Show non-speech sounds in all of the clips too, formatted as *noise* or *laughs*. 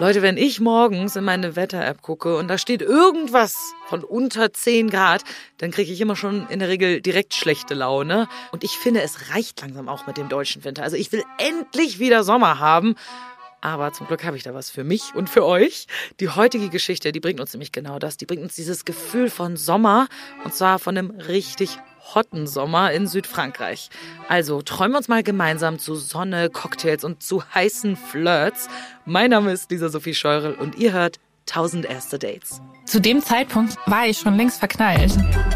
Leute, wenn ich morgens in meine Wetter-App gucke und da steht irgendwas von unter 10 Grad, dann kriege ich immer schon in der Regel direkt schlechte Laune. Und ich finde, es reicht langsam auch mit dem deutschen Winter. Also ich will endlich wieder Sommer haben. Aber zum Glück habe ich da was für mich und für euch. Die heutige Geschichte, die bringt uns nämlich genau das. Die bringt uns dieses Gefühl von Sommer. Und zwar von einem richtig hotten Sommer in Südfrankreich. Also träumen wir uns mal gemeinsam zu Sonne, Cocktails und zu heißen Flirts. Mein Name ist Lisa Sophie Scheurel und ihr hört 1000 erste Dates. Zu dem Zeitpunkt war ich schon längst verknallt.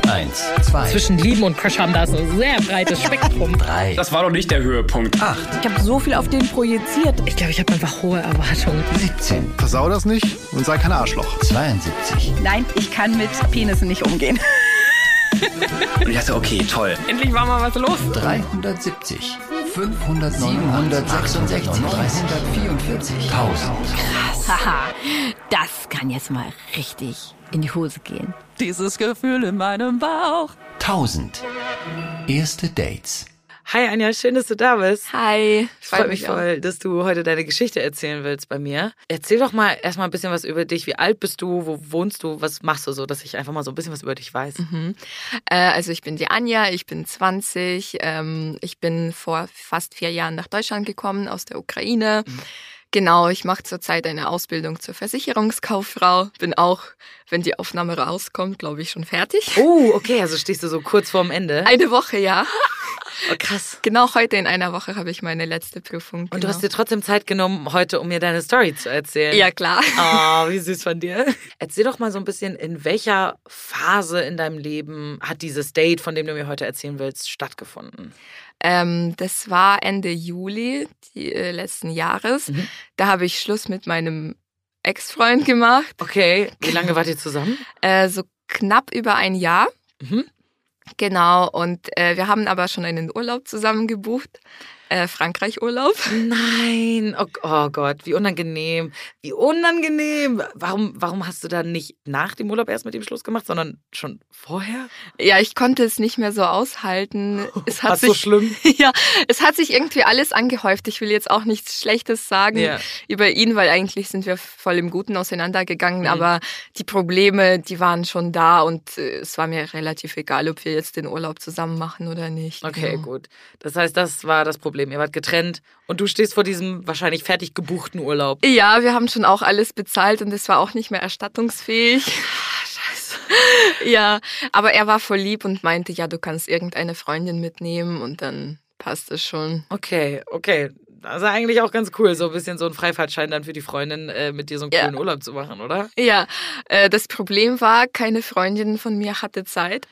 Eins, zwei, Zwischen Lieben und Crush haben da so ein sehr breites Spektrum. drei, Das war doch nicht der Höhepunkt. acht, Ich habe so viel auf den projiziert. Ich glaube, ich habe einfach hohe Erwartungen. 17, Versau das nicht und sei kein Arschloch. 72, Nein, ich kann mit Penissen nicht umgehen. *laughs* Und ich dachte, okay, toll. Endlich war mal was los. 370, 500, 766, 344, 1000. Haha, das kann jetzt mal richtig in die Hose gehen. Dieses Gefühl in meinem Bauch. 1000. Erste Dates. Hi Anja, schön, dass du da bist. Hi. Ich freue mich voll, dass du heute deine Geschichte erzählen willst bei mir. Erzähl doch mal erstmal ein bisschen was über dich. Wie alt bist du? Wo wohnst du? Was machst du so, dass ich einfach mal so ein bisschen was über dich weiß? Äh, also ich bin die Anja, ich bin 20. Ähm, ich bin vor fast vier Jahren nach Deutschland gekommen aus der Ukraine. Genau, ich mache zurzeit eine Ausbildung zur Versicherungskauffrau. Bin auch, wenn die Aufnahme rauskommt, glaube ich, schon fertig. Oh, okay, also stehst du so kurz vorm Ende. Eine Woche, ja. *laughs* Oh, krass. Genau heute in einer Woche habe ich meine letzte Prüfung. Und genau. du hast dir trotzdem Zeit genommen heute, um mir deine Story zu erzählen. Ja, klar. Oh, *laughs* wie süß von dir. Erzähl doch mal so ein bisschen, in welcher Phase in deinem Leben hat dieses Date, von dem du mir heute erzählen willst, stattgefunden? Ähm, das war Ende Juli die, äh, letzten Jahres. Mhm. Da habe ich Schluss mit meinem Ex-Freund gemacht. Okay, wie lange wart ihr zusammen? Äh, so knapp über ein Jahr. Mhm. Genau, und äh, wir haben aber schon einen Urlaub zusammen gebucht. Äh, Frankreich-Urlaub. Nein, oh, oh Gott, wie unangenehm. Wie unangenehm. Warum, warum hast du dann nicht nach dem Urlaub erst mit ihm Schluss gemacht, sondern schon vorher? Ja, ich konnte es nicht mehr so aushalten. *laughs* Es hat sich, so schlimm? *laughs* ja, es hat sich irgendwie alles angehäuft. Ich will jetzt auch nichts Schlechtes sagen Ja. über ihn, weil eigentlich sind wir voll im Guten auseinandergegangen. Mhm. Aber die Probleme, die waren schon da und äh, es war mir relativ egal, ob wir jetzt den Urlaub zusammen machen oder nicht. Okay, Genau. gut. Das heißt, das war das Problem. Ihr wart getrennt und du stehst vor diesem wahrscheinlich fertig gebuchten Urlaub. Ja, wir haben schon auch alles bezahlt und es war auch nicht mehr erstattungsfähig. Scheiße. Ja, aber er war voll lieb und meinte, ja, du kannst irgendeine Freundin mitnehmen und dann passt es schon. Okay, okay. Das ist eigentlich auch ganz cool, so ein bisschen so ein Freifahrtschein dann für die Freundin, äh, mit dir so einen Ja. coolen Urlaub zu machen, oder? Ja, äh, das Problem war, keine Freundin von mir hatte Zeit.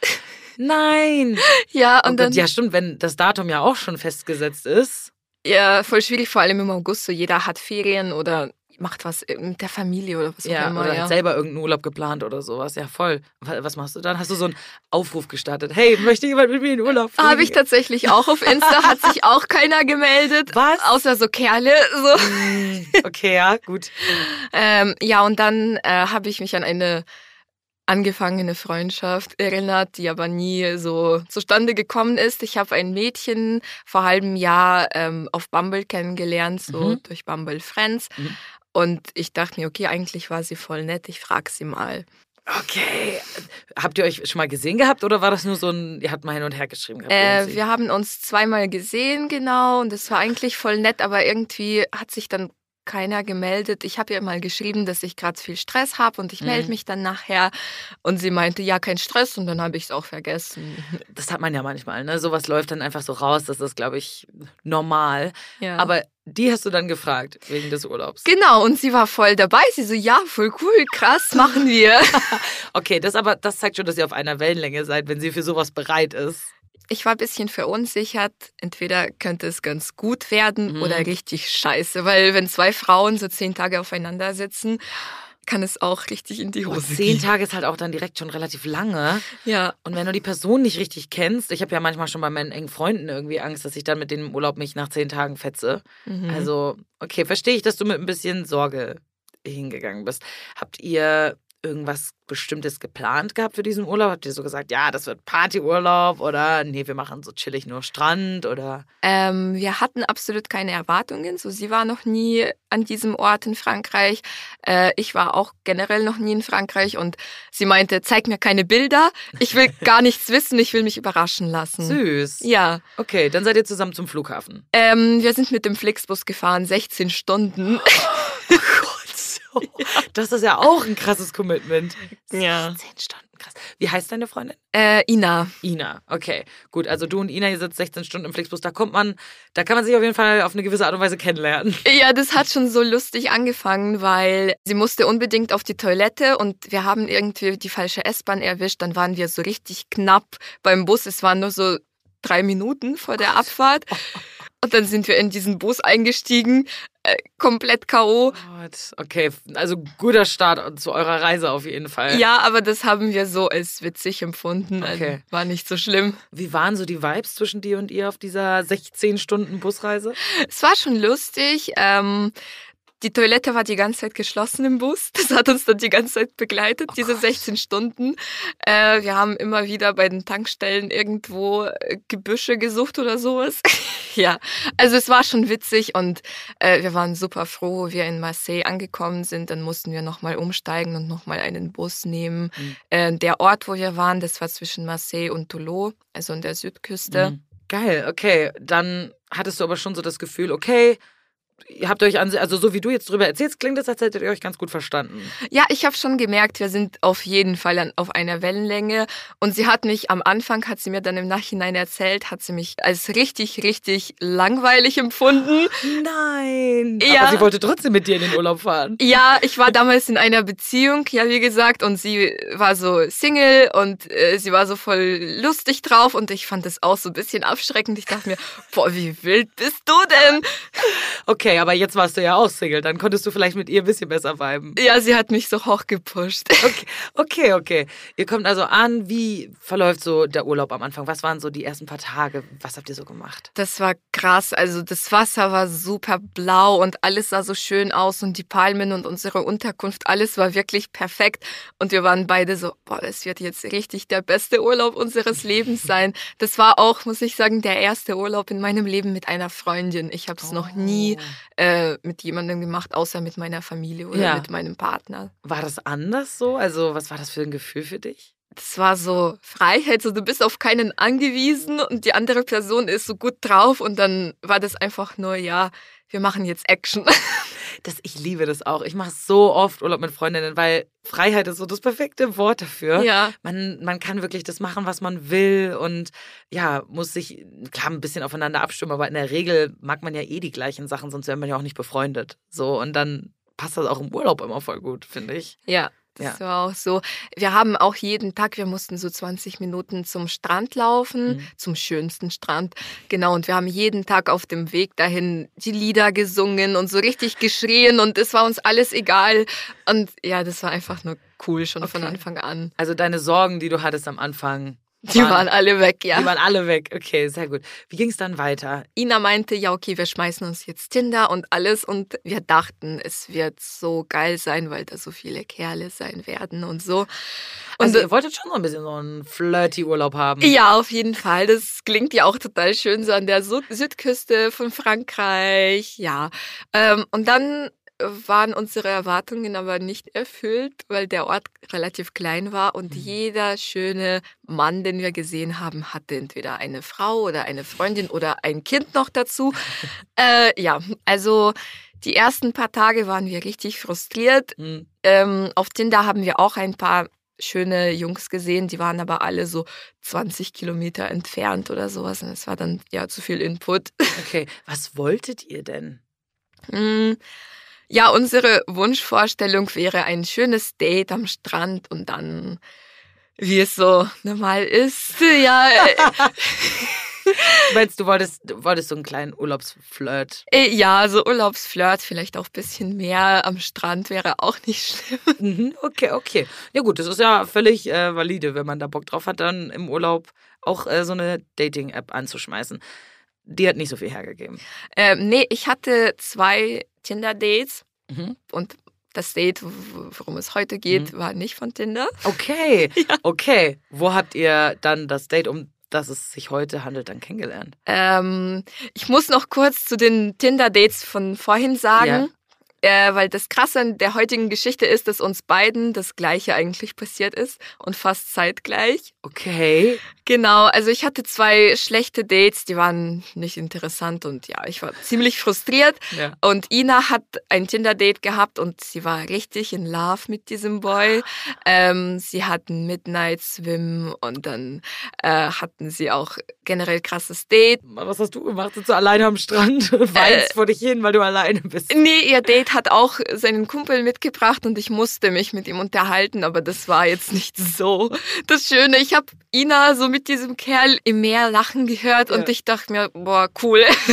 Nein. Ja, Und und dann, ja, stimmt, wenn das Datum ja auch schon festgesetzt ist. ja, voll schwierig, vor allem im August, so jeder hat Ferien oder macht was mit der Familie oder was Ja, auch immer. oder ja. hat selber irgendeinen Urlaub geplant oder sowas. Ja, voll. Wa- Was machst du dann? Hast du so einen Aufruf gestartet? Hey, möchte jemand mit mir in Urlaub fliegen? Habe ich tatsächlich auch auf Insta, hat sich auch keiner gemeldet. Was? Außer so Kerle. So. Hm, Okay, ja, gut. Ähm, ja, und dann äh, habe ich mich an eine angefangene Freundschaft erinnert, die aber nie so zustande gekommen ist. Ich habe ein Mädchen vor halbem Jahr ähm, auf Bumble kennengelernt, so Mhm. durch Bumble Friends. Mhm. Und ich dachte mir, okay, eigentlich war sie voll nett, ich frage sie mal. Okay. Habt ihr euch schon mal gesehen gehabt oder war das nur so ein, ihr habt mal hin und her geschrieben gehabt? Äh, wir haben uns zweimal gesehen, genau, und es war eigentlich voll nett, aber irgendwie hat sich dann keiner gemeldet. Ich habe ihr mal geschrieben, dass ich gerade viel Stress habe und ich melde Mhm. mich dann nachher. Und sie meinte, ja, kein Stress und dann habe ich es auch vergessen. *laughs* das hat man ja manchmal, ne? Sowas läuft dann einfach so raus, das ist, glaube ich, normal. Ja. Aber die hast du dann gefragt, wegen des Urlaubs. genau, und sie war voll dabei. Sie so, ja, voll cool, krass, machen wir. *laughs* Okay, das aber, das zeigt schon, dass ihr auf einer Wellenlänge seid, wenn sie für sowas bereit ist. Ich war ein bisschen verunsichert. Entweder könnte es ganz gut werden Mhm. oder richtig scheiße, weil wenn zwei Frauen so zehn Tage aufeinander sitzen, kann es auch richtig in die Hose zehn gehen. Tage ist halt auch dann direkt schon relativ lange. Ja, Und wenn du die Person nicht richtig kennst, ich habe ja manchmal schon bei meinen engen Freunden irgendwie Angst, dass ich dann mit denen im Urlaub mich nach zehn Tagen fetze. mhm. Also, okay, verstehe ich, dass du mit ein bisschen Sorge hingegangen bist. Habt ihr irgendwas Bestimmtes geplant gehabt für diesen Urlaub? Habt ihr so gesagt, ja, das wird Partyurlaub oder nee, wir machen so chillig nur Strand oder? Ähm, wir hatten absolut keine Erwartungen. So, sie war noch nie an diesem Ort in Frankreich. Äh, ich war auch generell noch nie in Frankreich und sie meinte, zeig mir keine Bilder. Ich will *laughs* gar nichts wissen. Ich will mich überraschen lassen. Süß. Ja, Okay, dann seid ihr zusammen zum Flughafen. ähm, wir sind mit dem Flixbus gefahren, 16 Stunden. So, Das ist ja auch ein krasses Commitment. Ja. 10 Stunden, krass. Wie heißt deine Freundin? Äh, Ina. Ina, okay. Gut, also du und Ina, ihr sitzt 16 Stunden im Flixbus, da kommt man, da kann man sich auf jeden Fall auf eine gewisse Art und Weise kennenlernen. *laughs* Ja, das hat schon so lustig angefangen, weil sie musste unbedingt auf die Toilette und wir haben irgendwie die falsche S-Bahn erwischt. Dann waren wir so richtig knapp beim Bus. Es waren nur so drei Minuten vor der Abfahrt. Und dann sind wir in diesen Bus eingestiegen, äh, komplett K.O. Gott, okay, also guter Start zu eurer Reise auf jeden Fall. Ja, aber das haben wir so als witzig empfunden. Also Okay. war nicht so schlimm. Wie waren so die Vibes zwischen dir und ihr auf dieser 16 Stunden Busreise? Es war schon lustig. Ähm, die Toilette war die ganze Zeit geschlossen im Bus. Das hat uns dann die ganze Zeit begleitet, diese 16 Stunden. Äh, wir haben immer wieder bei den Tankstellen irgendwo äh, Gebüsche gesucht oder sowas. *laughs* ja, also es war schon witzig und äh, wir waren super froh, wo wir in Marseille angekommen sind. Dann mussten wir nochmal umsteigen und nochmal einen Bus nehmen. Mhm. Äh, der Ort, wo wir waren, das war zwischen Marseille und Toulon, also an der Südküste. Mhm. Geil, okay. Dann hattest du aber schon so das Gefühl, okay, ihr habt euch an, also so wie du jetzt drüber erzählst, klingt es, als hättet ihr euch ganz gut verstanden. Ja, ich habe schon gemerkt, wir sind auf jeden Fall an, auf einer Wellenlänge. Und sie hat mich am Anfang, hat sie mir dann im Nachhinein erzählt, hat sie mich als richtig, richtig langweilig empfunden. Nein. Ja. Aber sie wollte trotzdem mit dir in den Urlaub fahren. Ja, ich war damals in einer Beziehung, ja, wie gesagt, und sie war so Single und äh, sie war so voll lustig drauf und ich fand das auch so ein bisschen abschreckend. Ich dachte mir, boah, wie wild bist du denn? Okay, aber jetzt warst du ja auch Single, dann konntest du vielleicht mit ihr ein bisschen besser viben. Ja, sie hat mich so hochgepusht. *laughs* Okay, okay, okay. Ihr kommt also an, wie verläuft so der Urlaub am Anfang? Was waren so die ersten paar Tage? Was habt ihr so gemacht? Das war krass. Also das Wasser war super blau und alles sah so schön aus und die Palmen und unsere Unterkunft, alles war wirklich perfekt. Und wir waren beide so, boah, das wird jetzt richtig der beste Urlaub unseres Lebens sein. Das war auch, muss ich sagen, der erste Urlaub in meinem Leben mit einer Freundin. Ich habe es noch nie äh, mit jemandem gemacht, außer mit meiner Familie oder Ja. mit meinem Partner. War das anders so? Also, was war das für ein Gefühl für dich? das war so Freiheit, so du bist auf keinen angewiesen und die andere Person ist so gut drauf und dann war das einfach nur, ja, wir machen jetzt Action. *laughs* Das, ich liebe das auch. Ich mache so oft Urlaub mit Freundinnen, weil Freiheit ist so das perfekte Wort dafür. Ja. Man, man kann wirklich das machen, was man will und ja, muss sich klar ein bisschen aufeinander abstimmen, aber in der Regel mag man ja eh die gleichen Sachen, sonst wäre man ja auch nicht befreundet. So und dann passt das auch im Urlaub immer voll gut, finde ich. Ja, das Ja. war auch so. Wir haben auch jeden Tag, wir mussten so 20 Minuten zum Strand laufen, Mhm. zum schönsten Strand. Genau, und wir haben jeden Tag auf dem Weg dahin die Lieder gesungen und so richtig geschrien und es war uns alles egal. Und ja, das war einfach nur cool schon von Okay. Anfang an. Also deine Sorgen, die du hattest am Anfang, Die waren alle weg, ja. die waren alle weg. Okay, sehr gut. Wie ging es dann weiter? Ina meinte, ja, okay, wir schmeißen uns jetzt Tinder und alles. Und wir dachten, es wird so geil sein, weil da so viele Kerle sein werden und so. Und Also ihr wolltet schon so ein bisschen so einen flirty Urlaub haben. ja, auf jeden Fall. Das klingt ja auch total schön, so an der Süd Südküste von Frankreich. Ja. Ähm, und dann waren unsere Erwartungen aber nicht erfüllt, weil der Ort relativ klein war und jeder schöne Mann, den wir gesehen haben, hatte entweder eine Frau oder eine Freundin oder ein Kind noch dazu. *laughs* äh, ja, also die ersten paar Tage waren wir richtig frustriert. Hm. Ähm, auf Tinder haben wir auch ein paar schöne Jungs gesehen, die waren aber alle so 20 Kilometer entfernt oder sowas. Und es war dann ja zu viel Input. Okay, was wolltet ihr denn? *laughs* Ja, unsere Wunschvorstellung wäre ein schönes Date am Strand und dann, wie es so normal ist, *laughs* ja, *laughs* Du meinst, du wolltest, du wolltest so einen kleinen Urlaubsflirt. äh, ja, so Urlaubsflirt, vielleicht auch ein bisschen mehr am Strand wäre auch nicht schlimm. *laughs* Mhm, okay, okay. Ja gut, das ist ja völlig äh, valide, wenn man da Bock drauf hat, dann im Urlaub auch äh, so eine Dating-App anzuschmeißen. Die hat nicht so viel hergegeben. Ähm, nee, ich hatte zwei Tinder-Dates Mhm. und das Date, worum es heute geht, war nicht von Tinder. Okay, *laughs* okay. Wo habt ihr dann das Date, um das es sich heute handelt, dann kennengelernt? Ähm, ich muss noch kurz zu den Tinder-Dates von vorhin sagen. Äh, weil das Krasse an der heutigen Geschichte ist, dass uns beiden das Gleiche eigentlich passiert ist und fast zeitgleich. Okay. Genau, also ich hatte zwei schlechte Dates, die waren nicht interessant und ja, ich war ziemlich frustriert. Ja. Und Ina hat ein Tinder-Date gehabt und sie war richtig in Love mit diesem Boy. Ähm, sie hatten Midnight Swim und dann äh, hatten sie auch generell krasses Date. Was hast du gemacht? Sitzt du alleine am Strand und weinst vor dich hin, weil du alleine bist? Nee, ihr Date hat auch seinen Kumpel mitgebracht und ich musste mich mit ihm unterhalten, aber das war jetzt nicht so das Schöne. Ich habe Ina so mit diesem Kerl im Meer lachen gehört und Ja. ich dachte mir, boah, cool. *laughs*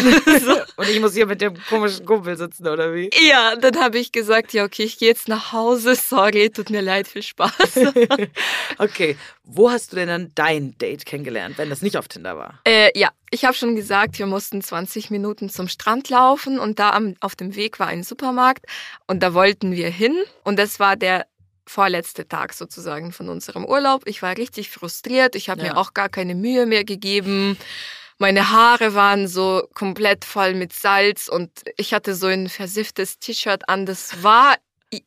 so. Und ich muss hier mit dem komischen Kumpel sitzen, oder wie? Ja, dann habe ich gesagt, ja, okay, ich gehe jetzt nach Hause. Sorry, tut mir leid, viel Spaß. *laughs* Okay. Wo hast du denn dann dein Date kennengelernt, wenn das nicht auf Tinder war? äh, ja, ich habe schon gesagt, wir mussten 20 Minuten zum Strand laufen und da am, auf dem Weg war ein Supermarkt und da wollten wir hin und das war der vorletzte Tag sozusagen von unserem Urlaub. Ich war richtig frustriert, ich habe Ja. mir auch gar keine Mühe mehr gegeben. Meine Haare waren so komplett voll mit Salz und ich hatte so ein versifftes T-Shirt an. Das war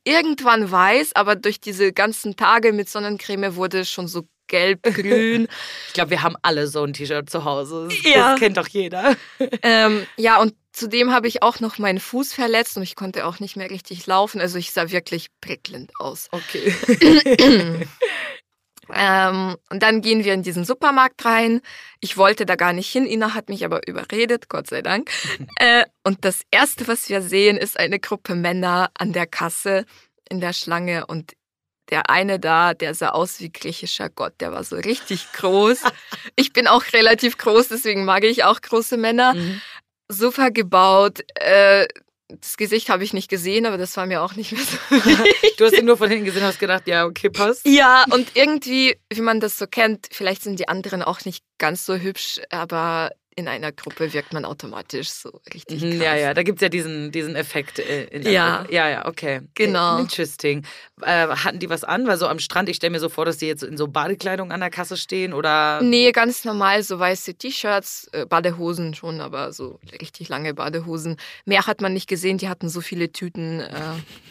irgendwann weiß, aber durch diese ganzen Tage mit Sonnencreme wurde es schon so gelb-grün. *laughs* Ich glaube, wir haben alle so ein T-Shirt zu Hause. Das, Ja. das kennt doch jeder. *laughs* ähm, ja, und zudem habe ich auch noch meinen Fuß verletzt und ich konnte auch nicht mehr richtig laufen. Also ich sah wirklich prickelnd aus. Okay. *laughs* Ähm, und dann gehen wir in diesen Supermarkt rein. Ich wollte da gar nicht hin. Ina hat mich aber überredet, Gott sei Dank. äh, und das Erste, was wir sehen, ist eine Gruppe Männer an der Kasse in der Schlange. Und der eine da, der sah aus wie griechischer Gott. Der war so richtig groß. Ich bin auch relativ groß, deswegen mag ich auch große Männer. Mhm. Super gebaut. Äh, das Gesicht habe ich nicht gesehen, aber das war mir auch nicht mehr so *laughs* Du hast ihn nur von hinten gesehen und hast gedacht, ja, okay, passt. Ja, und irgendwie, wie man das so kennt, vielleicht sind die anderen auch nicht ganz so hübsch, aber in einer Gruppe wirkt man automatisch so richtig krass. Mhm, Ja, ja, da gibt es ja diesen, diesen Effekt. äh, In der Ja. Gruppe. ja, ja, okay. Genau. Interesting. Äh, hatten die was an? Weil so am Strand, ich stelle mir so vor, dass die jetzt in so Badekleidung an der Kasse stehen oder. Nee, ganz normal, so weiße T-Shirts, äh, Badehosen schon, aber so richtig lange Badehosen. Mehr hat man nicht gesehen, die hatten so viele Tüten äh,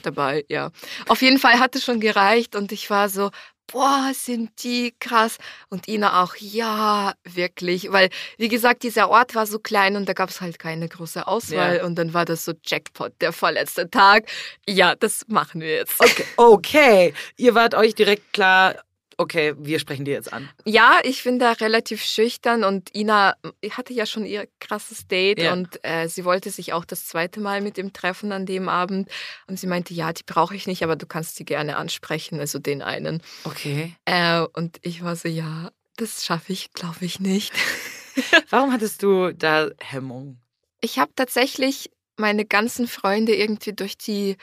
dabei, ja. Auf jeden Fall hat es schon gereicht und ich war so, boah, sind die krass. Und Ina auch, ja, wirklich. Weil, wie gesagt, dieser Ort war so klein und da gab es halt keine große Auswahl. Ja. Und dann war das so Jackpot, der vorletzte Tag. Ja, das machen wir jetzt. Okay, okay. Ihr wart euch direkt klar, okay, wir sprechen die jetzt an. Ja, ich bin da relativ schüchtern und Ina hatte ja schon ihr krasses Date Ja. und äh, sie wollte sich auch das zweite Mal mit ihm treffen an dem Abend und sie meinte, ja, die brauche ich nicht, aber du kannst sie gerne ansprechen, also den einen. Okay. Äh, und ich war so, ja, das schaffe ich, glaube ich nicht. *laughs* Warum hattest du da Hemmung? Ich habe tatsächlich meine ganzen Freunde irgendwie durch die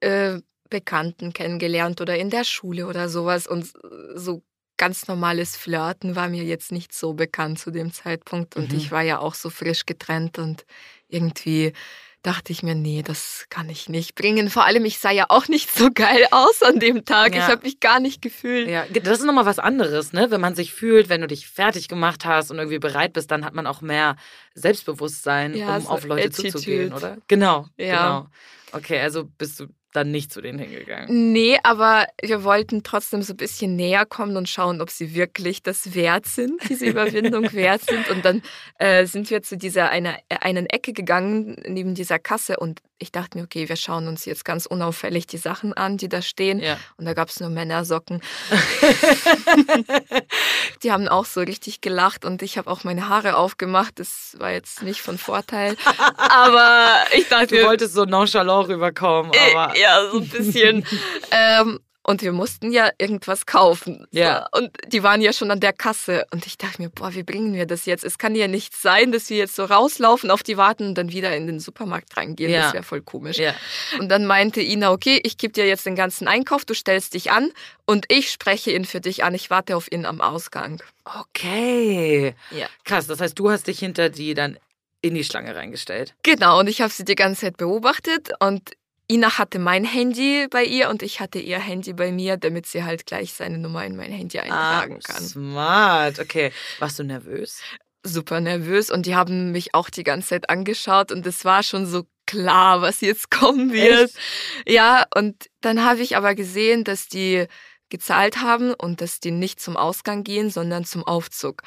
äh, Bekannten kennengelernt oder in der Schule oder sowas und so ganz normales Flirten war mir jetzt nicht so bekannt zu dem Zeitpunkt und Mhm. ich war ja auch so frisch getrennt und irgendwie dachte ich mir, nee, das kann ich nicht bringen. Vor allem, ich sah ja auch nicht so geil aus an dem Tag. Ja. Ich habe mich gar nicht gefühlt. Ja, das ist nochmal was anderes, ne? Wenn man sich fühlt, wenn du dich fertig gemacht hast und irgendwie bereit bist, dann hat man auch mehr Selbstbewusstsein, Ja, um so auf Leute Attitude. zuzugehen, oder? Genau. Ja. Genau. Okay, also bist du dann nicht zu denen hingegangen. Nee, aber wir wollten trotzdem so ein bisschen näher kommen und schauen, ob sie wirklich das wert sind, diese *laughs* Überwindung wert sind. Und dann äh, sind wir zu dieser einer, äh, einen Ecke gegangen, neben dieser Kasse. Und ich dachte mir, okay, wir schauen uns jetzt ganz unauffällig die Sachen an, die da stehen. Ja. Und da gab es nur Männersocken. *laughs* die haben auch so richtig gelacht und ich habe auch meine Haare aufgemacht. Das war jetzt nicht von Vorteil. Aber ich dachte, Du wolltest so nonchalant rüberkommen, aber. Äh, ja, so ein bisschen. *laughs* ähm, und wir mussten ja irgendwas kaufen. Ja. So. Und die waren ja schon an der Kasse. Und ich dachte mir, boah, wie bringen wir das jetzt? Es kann ja nicht sein, dass wir jetzt so rauslaufen, auf die warten und dann wieder in den Supermarkt reingehen. Ja. Das wäre voll komisch. Ja. Und dann meinte Ina, okay, ich gebe dir jetzt den ganzen Einkauf, du stellst dich an und ich spreche ihn für dich an. Ich warte auf ihn am Ausgang. Okay. Ja. Krass, das heißt, du hast dich hinter die dann in die Schlange reingestellt. Genau, und ich habe sie die ganze Zeit beobachtet und Ina hatte mein Handy bei ihr und ich hatte ihr Handy bei mir, damit sie halt gleich seine Nummer in mein Handy eintragen ah, kann. Smart. Okay. Warst du nervös? Super nervös und die haben mich auch die ganze Zeit angeschaut und es war schon so klar, was jetzt kommen wird. Echt? Ja, und dann habe ich aber gesehen, dass die gezahlt haben und dass die nicht zum Ausgang gehen, sondern zum Aufzug.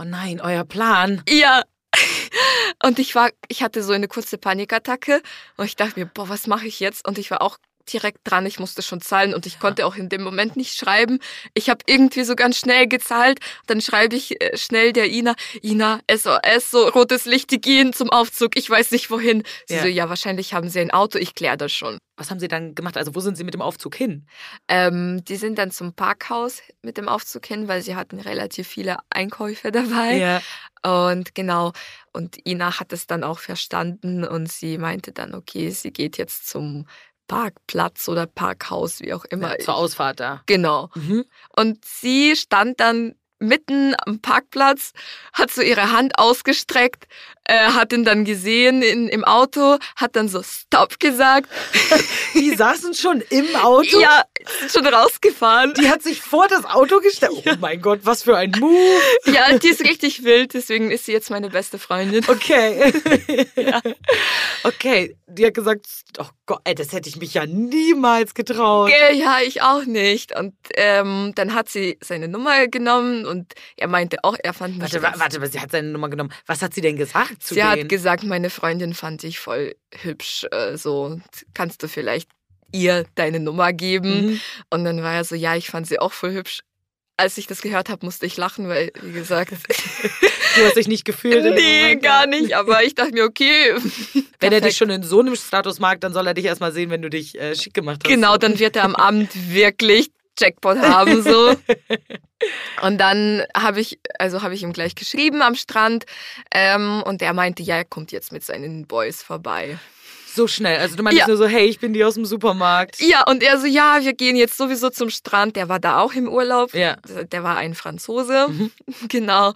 Oh nein, euer Plan. Ja. Und ich war, ich hatte so eine kurze Panikattacke und ich dachte mir, boah, was mache ich jetzt? Und ich war auch direkt dran, ich musste schon zahlen und ich konnte auch in dem Moment nicht schreiben. Ich habe irgendwie so ganz schnell gezahlt. Dann schreibe ich äh, schnell der Ina, Ina, SOS, so rotes Licht, die gehen zum Aufzug, ich weiß nicht wohin. Sie Ja. so, ja, wahrscheinlich haben sie ein Auto, ich kläre das schon. Was haben sie dann gemacht? Also wo sind sie mit dem Aufzug hin? Ähm, die sind dann zum Parkhaus mit dem Aufzug hin, weil sie hatten relativ viele Einkäufe dabei. Und genau, und Ina hat es dann auch verstanden und sie meinte dann, okay, sie geht jetzt zum Parkplatz oder Parkhaus, wie auch immer. ja zur Ausfahrt da. Genau. Mhm. Und sie stand dann mitten am Parkplatz, hat so ihre Hand ausgestreckt, äh, hat ihn dann gesehen in, im Auto, hat dann so Stopp gesagt. *laughs* Die saßen schon im Auto. Ja, sind schon rausgefahren. Die hat sich vor das Auto gestellt. Oh mein Gott, was für ein Move. Ja, die ist richtig wild, deswegen ist sie jetzt meine beste Freundin. Okay. *laughs* Okay, die hat gesagt, oh Gott, ey, das hätte ich mich ja niemals getraut. Äh, Ja, ich auch nicht. Und ähm, dann hat sie seine Nummer genommen und er meinte auch, er fand mich. Warte, warte, aber sie hat seine Nummer genommen. Was hat sie denn gesagt zu Sie denen? hat gesagt, meine Freundin fand ich voll hübsch. Äh, so, kannst du vielleicht ihr deine Nummer geben? Mhm. Und dann war er so, ja, ich fand sie auch voll hübsch. Als ich das gehört habe, musste ich lachen, weil, wie gesagt, *laughs* Du hast dich nicht gefühlt. nee, gar nicht. Aber ich dachte mir, okay. *laughs* Wenn er dich schon in so einem Status mag, dann soll er dich erstmal sehen, wenn du dich äh, schick gemacht hast. Genau, dann wird er am Abend wirklich Jackpot haben so. *laughs* Und dann habe ich, also habe ich ihm gleich geschrieben am Strand ähm, und er meinte, ja, er kommt jetzt mit seinen Boys vorbei. So schnell. Also du meinst Ja. nur so, hey, ich bin die aus dem Supermarkt. Ja, und er so, ja, wir gehen jetzt sowieso zum Strand. Der war da auch im Urlaub. Ja. Der war ein Franzose. Mhm. *laughs* Genau.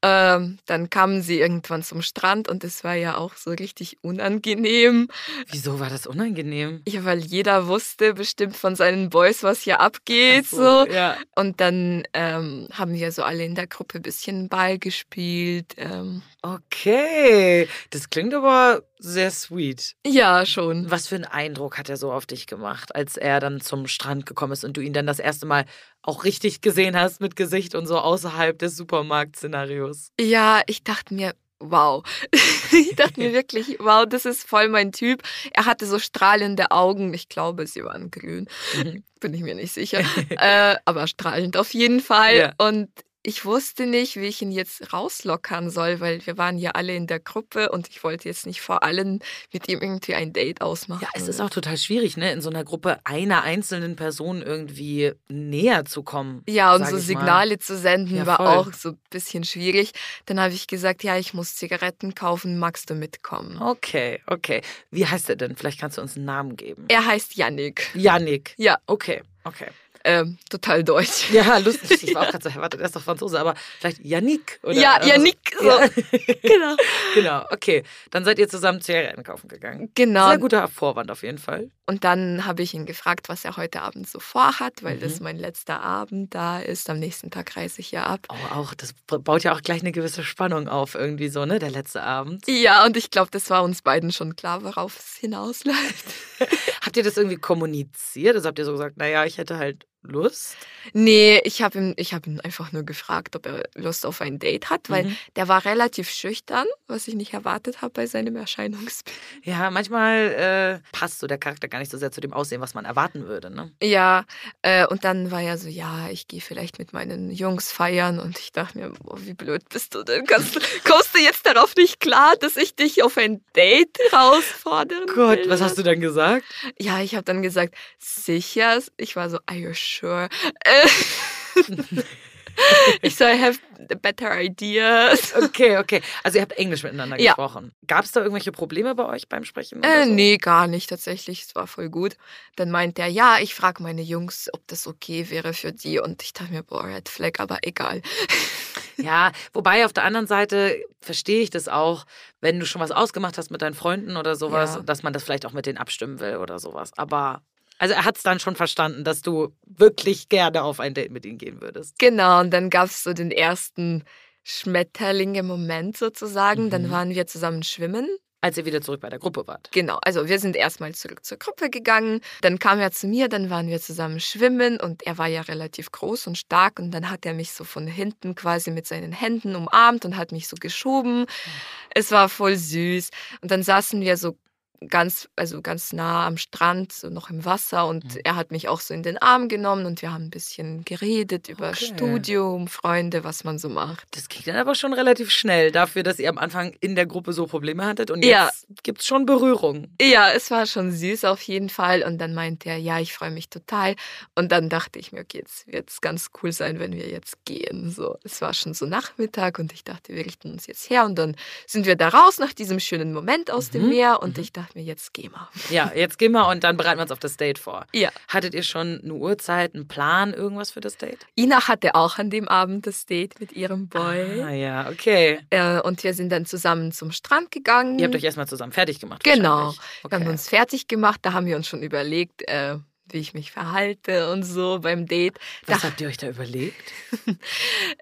Ähm, dann kamen sie irgendwann zum Strand und es war ja auch so richtig unangenehm. Wieso war das unangenehm? Ja, weil jeder wusste bestimmt von seinen Boys, was hier abgeht. Ach so. Ja. Und dann ähm, haben wir so alle in der Gruppe ein bisschen Ball gespielt. Ähm, Okay. Das klingt aber sehr sweet. ja, schon. Was für einen Eindruck hat er so auf dich gemacht, als er dann zum Strand gekommen ist und du ihn dann das erste Mal auch richtig gesehen hast mit Gesicht und so außerhalb des Supermarktszenarios? Ja, ich dachte mir, wow. *laughs* ich dachte mir wirklich, wow, das ist voll mein Typ. Er hatte so strahlende Augen. Ich glaube, sie waren grün. Mhm. Bin ich mir nicht sicher. *laughs* äh, aber strahlend auf jeden Fall. Ja. Und ich wusste nicht, wie ich ihn jetzt rauslockern soll, weil wir waren ja alle in der Gruppe und ich wollte jetzt nicht vor allen mit ihm irgendwie ein Date ausmachen. Ja, es ist auch total schwierig, ne, in so einer Gruppe einer einzelnen Person irgendwie näher zu kommen. Ja, und so ich mal. Signale zu senden Ja, war auch so ein bisschen schwierig. Dann habe ich gesagt, ja, ich muss Zigaretten kaufen, magst du mitkommen? Okay, okay. Wie heißt er denn? Vielleicht kannst du uns einen Namen geben. Er heißt Yannick. Yannick. Ja, Okay, okay. Ähm, total deutsch. Ja, lustig. Ich war auch gerade so, warte, der ist doch Franzose, aber vielleicht Yannick oder ja, Yannick. So. So. Ja. *laughs* Genau. genau, okay. Dann seid ihr zusammen Zigaretten kaufen gegangen. Genau. Sehr guter Vorwand auf jeden Fall. Und dann habe ich ihn gefragt, was er heute Abend so vorhat, weil Mhm. das mein letzter Abend da ist. Am nächsten Tag reise ich ja ab. Oh, auch, das baut ja auch gleich eine gewisse Spannung auf, irgendwie so, ne? Der letzte Abend. Ja, und ich glaube, das war uns beiden schon klar, worauf es hinausläuft. *laughs* Habt ihr das irgendwie kommuniziert? Also habt ihr so gesagt, naja, ich hätte halt Lust? Nee, ich habe ihn, ich hab ihn einfach nur gefragt, ob er Lust auf ein Date hat, weil Mhm. der war relativ schüchtern, was ich nicht erwartet habe bei seinem Erscheinungsbild. Ja, manchmal äh, passt so der Charakter gar nicht so sehr zu dem Aussehen, was man erwarten würde, ne? Ja, äh, und dann war er so, ja, ich gehe vielleicht mit meinen Jungs feiern und ich dachte mir, boah, wie blöd bist du denn? Kannst, kommst du jetzt darauf nicht klar, dass ich dich auf ein Date herausfordern Gott, will? was hast du dann gesagt? Ja, ich habe dann gesagt, sicher? Ich war so, are you sure? Äh, *laughs* Ich so, I have better ideas. Okay, okay. Also ihr habt Englisch miteinander Ja. gesprochen. Gab es da irgendwelche Probleme bei euch beim Sprechen? Äh, so? nee, gar nicht tatsächlich. Es war voll gut. Dann meint er, ja, ich frage meine Jungs, ob das okay wäre für die. Und ich dachte mir, boah, Red Flag, aber egal. *laughs* Ja, wobei auf der anderen Seite verstehe ich das auch, wenn du schon was ausgemacht hast mit deinen Freunden oder sowas, Ja. dass man das vielleicht auch mit denen abstimmen will oder sowas. Aber also er hat es dann schon verstanden, dass du wirklich gerne auf ein Date mit ihm gehen würdest. Genau, und dann gab es so den ersten Schmetterlinge-Moment sozusagen. Dann Mhm. waren wir zusammen schwimmen. Als ihr wieder zurück bei der Gruppe wart. Genau, also wir sind erstmal zurück zur Gruppe gegangen. Dann kam er zu mir, dann waren wir zusammen schwimmen und er war ja relativ groß und stark und dann hat er mich so von hinten quasi mit seinen Händen umarmt und hat mich so geschoben. Es war voll süß. Und dann saßen wir so ganz, also ganz nah am Strand, so noch im Wasser und Mhm. er hat mich auch so in den Arm genommen und wir haben ein bisschen geredet über Okay. Studium, Freunde, was man so macht. Das ging dann aber schon relativ schnell dafür, dass ihr am Anfang in der Gruppe so Probleme hattet und Ja. jetzt gibt's schon Berührung. Ja, es war schon süß auf jeden Fall. Und dann meinte er, ja, ich freue mich total. Und dann dachte ich mir, okay, jetzt wird es ganz cool sein, wenn wir jetzt gehen. So, es war schon so Nachmittag und ich dachte, wir richten uns jetzt her. Und dann sind wir da raus nach diesem schönen Moment aus dem Mhm, Meer. Und ich dachte mir, jetzt gehen wir. Ja, jetzt gehen wir und dann bereiten wir uns auf das Date vor. Ja. Hattet ihr schon eine Uhrzeit, einen Plan, irgendwas für das Date? Ina hatte auch an dem Abend das Date mit ihrem Boy. Ah ja, okay. Äh, und wir sind dann zusammen zum Strand gegangen. Ihr habt euch erstmal zusammen fertig gemacht. Genau. wahrscheinlich. Wir haben Okay. uns fertig gemacht. Da haben wir uns schon überlegt, äh, wie ich mich verhalte und so beim Date. Was Da- habt ihr euch da überlegt? *laughs*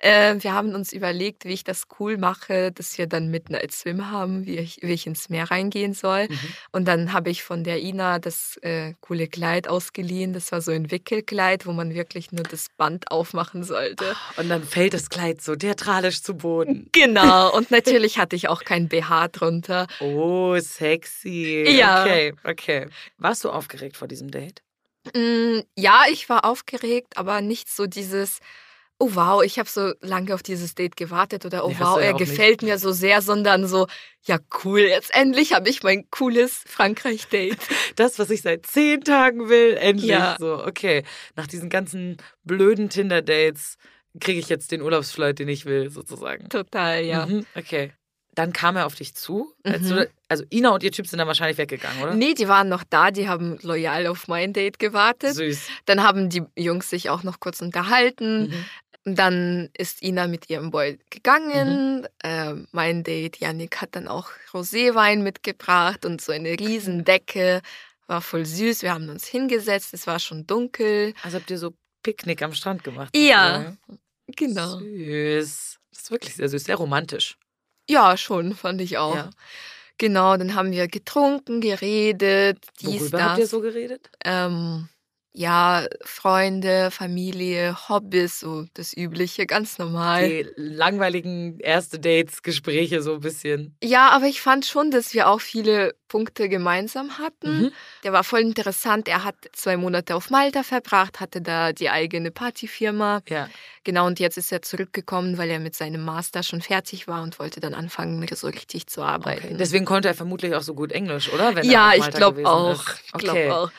Äh, wir haben uns überlegt, wie ich das cool mache, dass wir dann Midnight Swim haben, wie ich, wie ich ins Meer reingehen soll. Mhm. Und dann habe ich von der Ina das äh, coole Kleid ausgeliehen. Das war so ein Wickelkleid, wo man wirklich nur das Band aufmachen sollte. Und dann fällt das Kleid so theatralisch zu Boden. Genau. *laughs* Und natürlich hatte ich auch kein BH drunter. Oh, sexy. Ja. Okay, okay. Warst du aufgeregt vor diesem Date? Mm, ja, ich war aufgeregt, aber nicht so dieses. Oh wow, ich habe so lange auf dieses Date gewartet oder oh Nee, wow, er auch nicht. gefällt mir so sehr, sondern so, ja cool, jetzt endlich habe ich mein cooles Frankreich-Date. *laughs* Das, was ich seit zehn Tagen will, endlich. Ja. So, okay. Nach diesen ganzen blöden Tinder-Dates kriege ich jetzt den Urlaubsflight, den ich will, sozusagen. Total, ja. Mhm, okay. Dann kam er auf dich zu. Als Mhm. also Ina und ihr Typ sind dann wahrscheinlich weggegangen, oder? Nee, die waren noch da, die haben loyal auf mein Date gewartet. Süß. Dann haben die Jungs sich auch noch kurz unterhalten. Mhm. Dann ist Ina mit ihrem Boy gegangen. Ähm, mein Date, Yannick, hat dann auch Roséwein mitgebracht und so eine Riesendecke. War voll süß. Wir haben uns hingesetzt. Es war schon dunkel. Also habt ihr so Picknick am Strand gemacht? Ja, sozusagen? Genau. Süß. Das ist wirklich sehr süß, sehr romantisch. Ja, schon, fand ich auch. Ja. Genau, dann haben wir getrunken, geredet, dies, Worüber das. habt ihr so geredet? ähm, ja, Freunde, Familie, Hobbys, so das Übliche, ganz normal. Die langweiligen erste Dates, Gespräche so ein bisschen. Ja, aber ich fand schon, dass wir auch viele Punkte gemeinsam hatten. Mhm. Der war voll interessant. Er hat zwei Monate auf Malta verbracht, hatte da die eigene Partyfirma. Ja. Genau, und jetzt ist er zurückgekommen, weil er mit seinem Master schon fertig war und wollte dann anfangen, so richtig zu arbeiten. Okay. Deswegen konnte er vermutlich auch so gut Englisch, oder? Wenn ja, ich glaube auch. Ich glaube Okay. auch.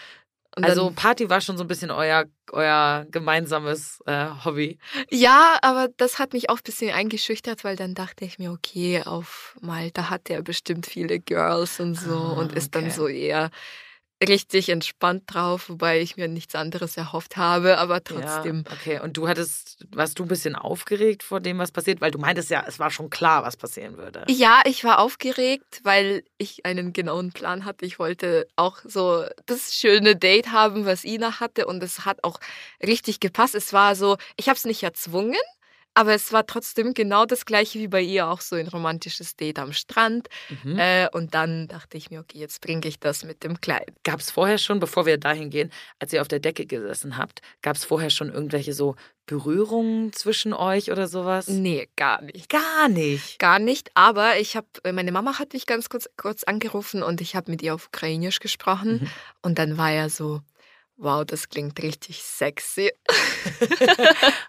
Und Also dann, Party war schon so ein bisschen euer, euer gemeinsames äh, Hobby. ja, aber das hat mich auch ein bisschen eingeschüchtert, weil dann dachte ich mir, okay, auf Malta hat er bestimmt viele Girls und so Ah, und ist dann okay. so eher richtig entspannt drauf, wobei ich mir nichts anderes erhofft habe, aber trotzdem. Ja, okay. Und du hattest, warst du ein bisschen aufgeregt vor dem, was passiert? Weil du meintest ja, es war schon klar, was passieren würde. Ja, ich war aufgeregt, weil ich einen genauen Plan hatte. Ich wollte auch so das schöne Date haben, was Ina hatte und es hat auch richtig gepasst. Es war so, ich habe es nicht erzwungen, aber es war trotzdem genau das gleiche wie bei ihr, auch so ein romantisches Date am Strand. Mhm. Äh, und dann dachte ich mir, okay, jetzt bringe ich das mit dem Kleid. Gab es vorher schon, bevor wir dahin gehen, als ihr auf der Decke gesessen habt, gab es vorher schon irgendwelche so Berührungen zwischen euch oder sowas? Nee, gar nicht. Gar nicht. Gar nicht, aber ich habe, meine Mama hat mich ganz kurz, kurz angerufen und ich habe mit ihr auf Ukrainisch gesprochen. Mhm. Und dann war er so, wow, das klingt richtig sexy. *laughs*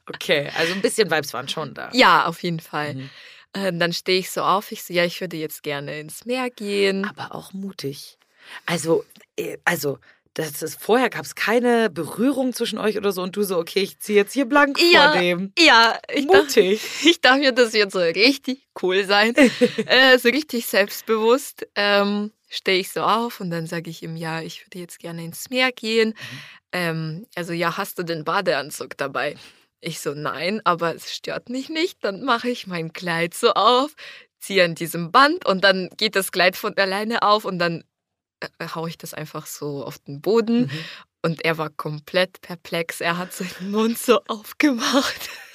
Okay, also ein bisschen Vibes waren schon da. Ja, auf jeden Fall. Mhm. Äh, dann stehe ich so auf, ich so, ja, ich würde jetzt gerne ins Meer gehen. Aber auch mutig. Also, äh, also das ist, vorher gab es keine Berührung zwischen euch oder so und du so, okay, ich ziehe jetzt hier blank Ja, vor dem. Ja, ich Mutig. *laughs* ich dachte mir, das wird so richtig cool sein. *laughs* äh, so richtig selbstbewusst. Ähm, Stehe ich so auf und dann sage ich ihm, ja, ich würde jetzt gerne ins Meer gehen. Ähm, also ja, hast du den Badeanzug dabei? Ich so, nein, aber es stört mich nicht. Dann mache ich mein Kleid so auf, ziehe an diesem Band und dann geht das Kleid von alleine auf und dann äh, hau ich das einfach so auf den Boden. Mhm. Und er war komplett perplex. Er hat seinen Mund so aufgemacht. *laughs*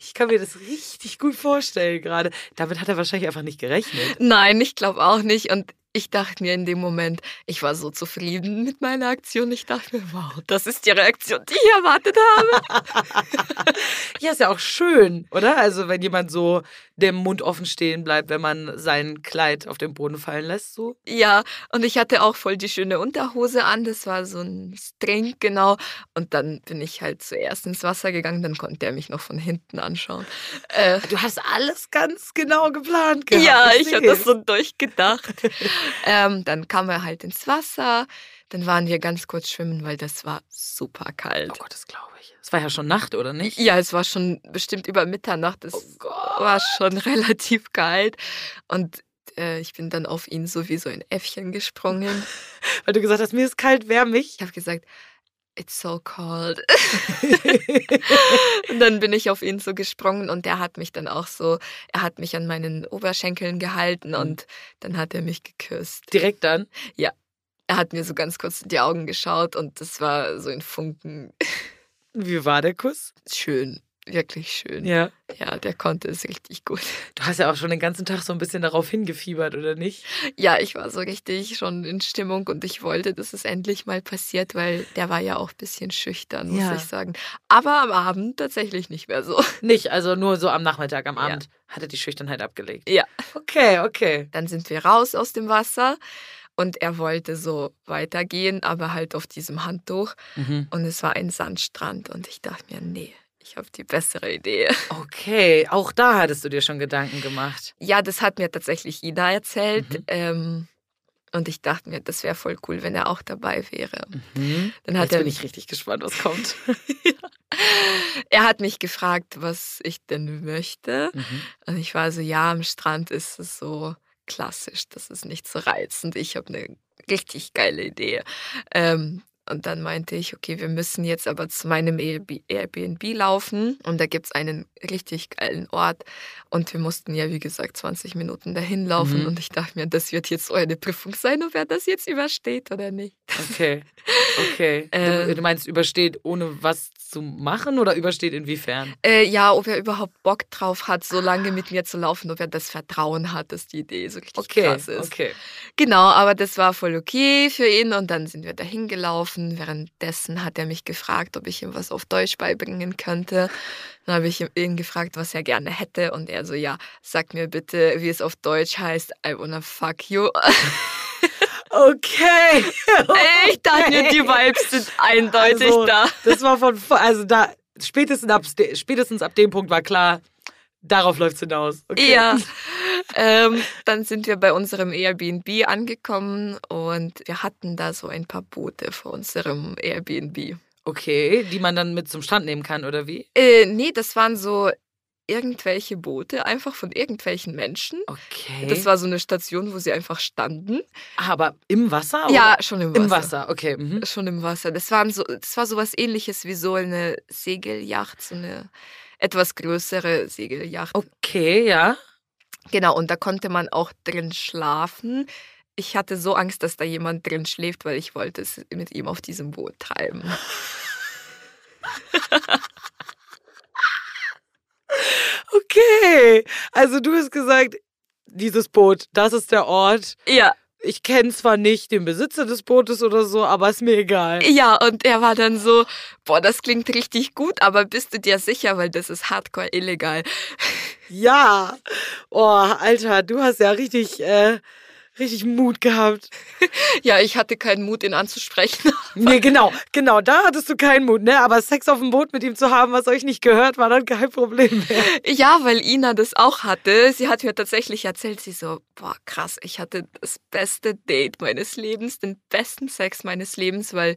Ich kann mir das richtig gut vorstellen gerade. Damit hat er wahrscheinlich einfach nicht gerechnet. Nein, ich glaube auch nicht. Und ich dachte mir in dem Moment, ich war so zufrieden mit meiner Aktion. Ich dachte mir, wow, das ist die Reaktion, die ich erwartet habe. *laughs* Ja, ist ja auch schön, oder? Also, wenn jemand so dem Mund offen stehen bleibt, wenn man sein Kleid auf den Boden fallen lässt, so. ja, und ich hatte auch voll die schöne Unterhose an. Das war so ein String, genau. Und dann bin ich halt zuerst ins Wasser gegangen. Dann konnte er mich noch von hinten anschauen. Äh, Du hast alles ganz genau geplant gehabt. Ja, ich habe das so durchgedacht. ähm, dann kam er halt ins Wasser. Dann waren wir ganz kurz schwimmen, weil das war super kalt. Oh Gott, das glaube ich. Es war ja schon Nacht, oder nicht? Ja, es war schon bestimmt über Mitternacht. Es Oh war schon *laughs* relativ kalt. Und äh, ich bin dann auf ihn so wie so ein Äffchen gesprungen. *laughs* Weil du gesagt hast, mir ist kalt, wärm mich. Ich habe gesagt, it's so cold. *laughs* und dann bin ich auf ihn so gesprungen und der hat mich dann auch so, er hat mich an meinen Oberschenkeln gehalten und dann hat er mich geküsst. Direkt dann. Er hat mir so ganz kurz in die Augen geschaut und das war so ein Funken. Wie war der Kuss? Schön, wirklich schön. Ja. Ja, der konnte es richtig gut. Du hast ja auch schon den ganzen Tag so ein bisschen darauf hingefiebert, oder nicht? Ja, ich war so richtig schon in Stimmung und ich wollte, dass es endlich mal passiert, weil der war ja auch ein bisschen schüchtern, muss Ja. ich sagen. Aber am Abend tatsächlich nicht mehr so. Nicht, also nur so am Nachmittag, am Ja. Abend hat er die Schüchternheit abgelegt. Ja. Okay, okay. Dann sind wir raus aus dem Wasser und er wollte so weitergehen, aber halt auf diesem Handtuch. Mhm. Und es war ein Sandstrand und ich dachte mir, nee, ich habe die bessere Idee. *laughs* Okay, auch da hattest du dir schon Gedanken gemacht. Ja, das hat mir tatsächlich Ida erzählt. Mhm. Ähm, und ich dachte mir, das wäre voll cool, wenn er auch dabei wäre. Mhm. Dann hat Jetzt er, bin ich richtig gespannt, was kommt. *laughs* er hat mich gefragt, was ich denn möchte. Mhm. Und ich war so, ja, am Strand ist es so klassisch, das ist nicht so reizend. Ich habe eine richtig geile Idee. Ähm, und dann meinte ich, okay, wir müssen jetzt aber zu meinem Airbnb laufen. Und da gibt es einen richtig geilen Ort. Und wir mussten ja, wie gesagt, 20 Minuten dahin laufen. Mhm. Und ich dachte mir, das wird jetzt so eine Prüfung sein, ob er das jetzt übersteht oder nicht. Okay, okay. *laughs* du, Äh. du meinst, übersteht ohne was zu machen oder übersteht inwiefern? Äh, ja, ob er überhaupt Bock drauf hat, so lange mit mir zu laufen, ob er das Vertrauen hat, dass die Idee so richtig Okay, krass ist. okay. Genau, aber das war voll okay für ihn und dann sind wir dahin gelaufen. Währenddessen hat er mich gefragt, ob ich ihm was auf Deutsch beibringen könnte. Dann habe ich ihn gefragt, was er gerne hätte und er so, ja, sag mir bitte, wie es auf Deutsch heißt, I wanna fuck you. *laughs* Okay. Ich dachte mir, die Vibes sind eindeutig Also, da. Das war von, also da, spätestens ab, spätestens ab dem Punkt war klar, darauf läuft's hinaus. Okay. Ja. *laughs* ähm, dann sind wir bei unserem Airbnb angekommen und wir hatten da so ein paar Boote vor unserem Airbnb. Okay, die man dann mit zum Strand nehmen kann, oder wie? Äh, nee, das waren so irgendwelche Boote, einfach von irgendwelchen Menschen. Okay. Das war so eine Station, wo sie einfach standen. aber im Wasser? Ja, oder? schon im Wasser. Im Wasser, okay. Mhm. Schon im Wasser. Das, waren so, das war so was ähnliches wie so eine Segelyacht, so eine etwas größere Segelyacht. Okay, ja. Genau, und da konnte man auch drin schlafen. Ich hatte so Angst, dass da jemand drin schläft, weil ich wollte es mit ihm auf diesem Boot treiben. *laughs* Okay. Also du hast gesagt, dieses Boot, das ist der Ort. Ja, Ich kenne zwar nicht den Besitzer des Bootes oder so, aber ist mir egal. ja, und er war dann so, boah, das klingt richtig gut, aber bist du dir sicher, weil das ist hardcore illegal. Ja. Oh, Alter, du hast ja richtig, äh, richtig Mut gehabt. *laughs* Ja, ich hatte keinen Mut, ihn anzusprechen. *laughs* Nee, genau, genau, da hattest du keinen Mut, ne? Aber Sex auf dem Boot mit ihm zu haben, was euch nicht gehört, war dann kein Problem mehr. *laughs* Ja, weil Ina das auch hatte. Sie hat mir tatsächlich erzählt, sie so, boah, krass, ich hatte das beste Date meines Lebens, den besten Sex meines Lebens, weil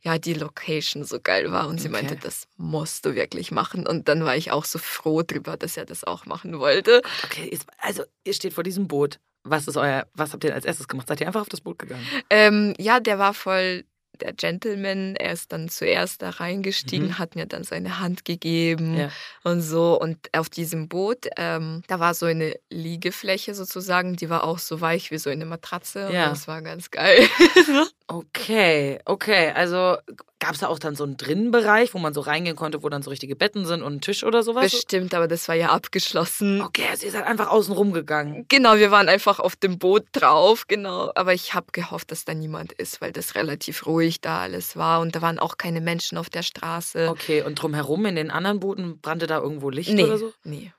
ja, die Location so geil war und sie Okay. meinte, das musst du wirklich machen. Und dann war ich auch so froh drüber, dass er das auch machen wollte. Okay, also ihr steht vor diesem Boot. Was ist euer, was habt ihr als erstes gemacht? Seid ihr einfach auf das Boot gegangen? Ähm, ja, der war voll der Gentleman. Er ist dann zuerst da reingestiegen, hat mir dann seine Hand gegeben Ja. und so. Und auf diesem Boot, ähm, da war so eine Liegefläche sozusagen, die war auch so weich wie so eine Matratze. Ja. Und das war ganz geil. *laughs* Okay, okay. Also gab es da auch dann so einen Drinnenbereich, wo man so reingehen konnte, wo dann so richtige Betten sind und ein Tisch oder sowas? Bestimmt, aber das war ja abgeschlossen. Okay, also ihr seid einfach außen rum gegangen. Genau, wir waren einfach auf dem Boot drauf, genau. Aber ich habe gehofft, dass da niemand ist, weil das relativ ruhig da alles war. Und da waren auch keine Menschen auf der Straße. Okay, und drumherum in den anderen Booten brannte da irgendwo Licht nee, oder so? nee.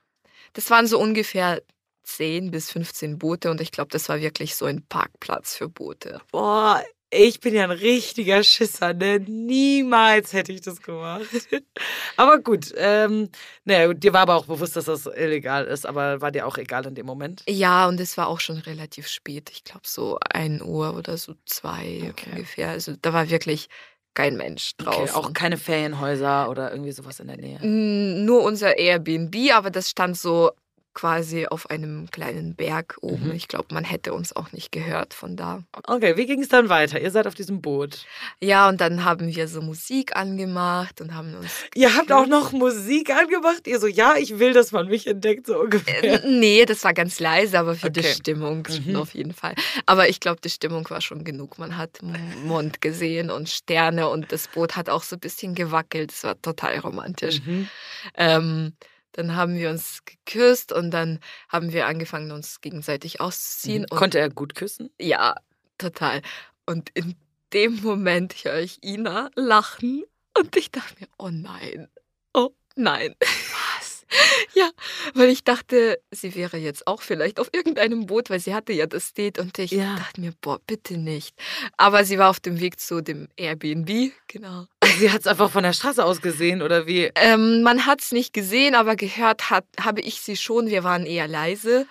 Das waren so ungefähr 10 bis 15 Boote und ich glaube, das war wirklich so ein Parkplatz für Boote. Boah, ich bin ja ein richtiger Schisser, ne? Niemals hätte ich das gemacht. *laughs* aber gut, ähm, naja, dir war aber auch bewusst, dass das illegal ist, aber war dir auch egal in dem Moment? Ja, und es war auch schon relativ spät. Ich glaube, so 1 Uhr oder so 2 Okay. ungefähr. Also da war wirklich kein Mensch draußen. Okay, auch keine Ferienhäuser oder irgendwie sowas in der Nähe. Nur unser Airbnb, aber das stand so quasi auf einem kleinen Berg oben. Mhm. Ich glaube, man hätte uns auch nicht gehört von da. Okay, wie ging es dann weiter? Ihr seid auf diesem Boot. Ja, und dann haben wir so Musik angemacht und haben uns. Ihr habt auch noch Musik angemacht? Ihr so, ja, ich will, dass man mich entdeckt, so ungefähr. Äh, nee, das war ganz leise, aber für die Okay. Stimmung Mhm. auf jeden Fall. Aber ich glaube, die Stimmung war schon genug. Man hat Mond gesehen und Sterne und das Boot hat auch so ein bisschen gewackelt. Es war total romantisch. Mhm. Ähm, dann haben wir uns geküsst und dann haben wir angefangen, uns gegenseitig auszuziehen. Und Konnte er gut küssen? Ja, total. Und in dem Moment höre ich Ina lachen und ich dachte mir, oh nein, oh nein. Was? *laughs* Ja, weil ich dachte, sie wäre jetzt auch vielleicht auf irgendeinem Boot, weil sie hatte ja das Date und ich Ja. dachte mir, boah, bitte nicht. Aber sie war auf dem Weg zu dem Airbnb, genau. Sie hat es einfach von der Straße aus gesehen, oder wie? Ähm, man hat es nicht gesehen, aber gehört hat, habe ich sie schon. Wir waren eher leise.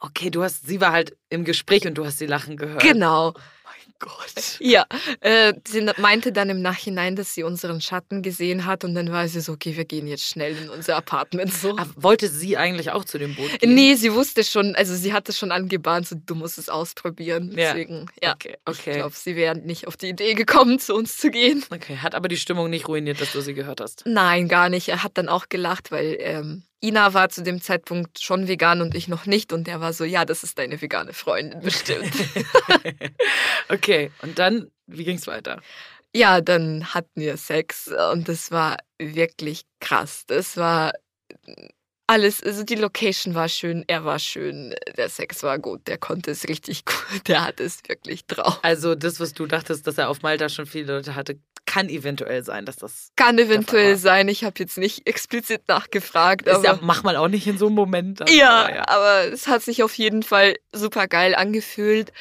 Okay, du hast, sie war halt im Gespräch und du hast sie lachen gehört. Genau. Gott. Ja, äh, sie meinte dann im Nachhinein, dass sie unseren Schatten gesehen hat und dann war sie so, okay, wir gehen jetzt schnell in unser Apartment so. Aber wollte sie eigentlich auch zu dem Boot gehen? Nee, sie wusste schon, also sie hatte schon angebahnt, so du musst es ausprobieren. Ja. Deswegen, ja. Okay, Ich okay. glaube, sie wäre nicht auf die Idee gekommen, zu uns zu gehen. Okay, hat aber die Stimmung nicht ruiniert, dass du sie gehört hast. Nein, gar nicht. Er hat dann auch gelacht, weil ähm, Ina war zu dem Zeitpunkt schon vegan und ich noch nicht. Und er war so, ja, das ist deine vegane Freundin bestimmt. *laughs* Okay, und dann, wie ging's weiter? Ja, dann hatten wir Sex und das war wirklich krass. Das war alles, also die Location war schön, er war schön, der Sex war gut, der konnte es richtig gut, *laughs* der hat es wirklich drauf. Also das, was du dachtest, dass er auf Malta schon viele Leute hatte, kann eventuell sein, dass das Kann eventuell sein, ich habe jetzt nicht explizit nachgefragt, ist aber ja, mach mal auch nicht in so einem Moment. ja, aber aber es hat sich auf jeden Fall super geil angefühlt.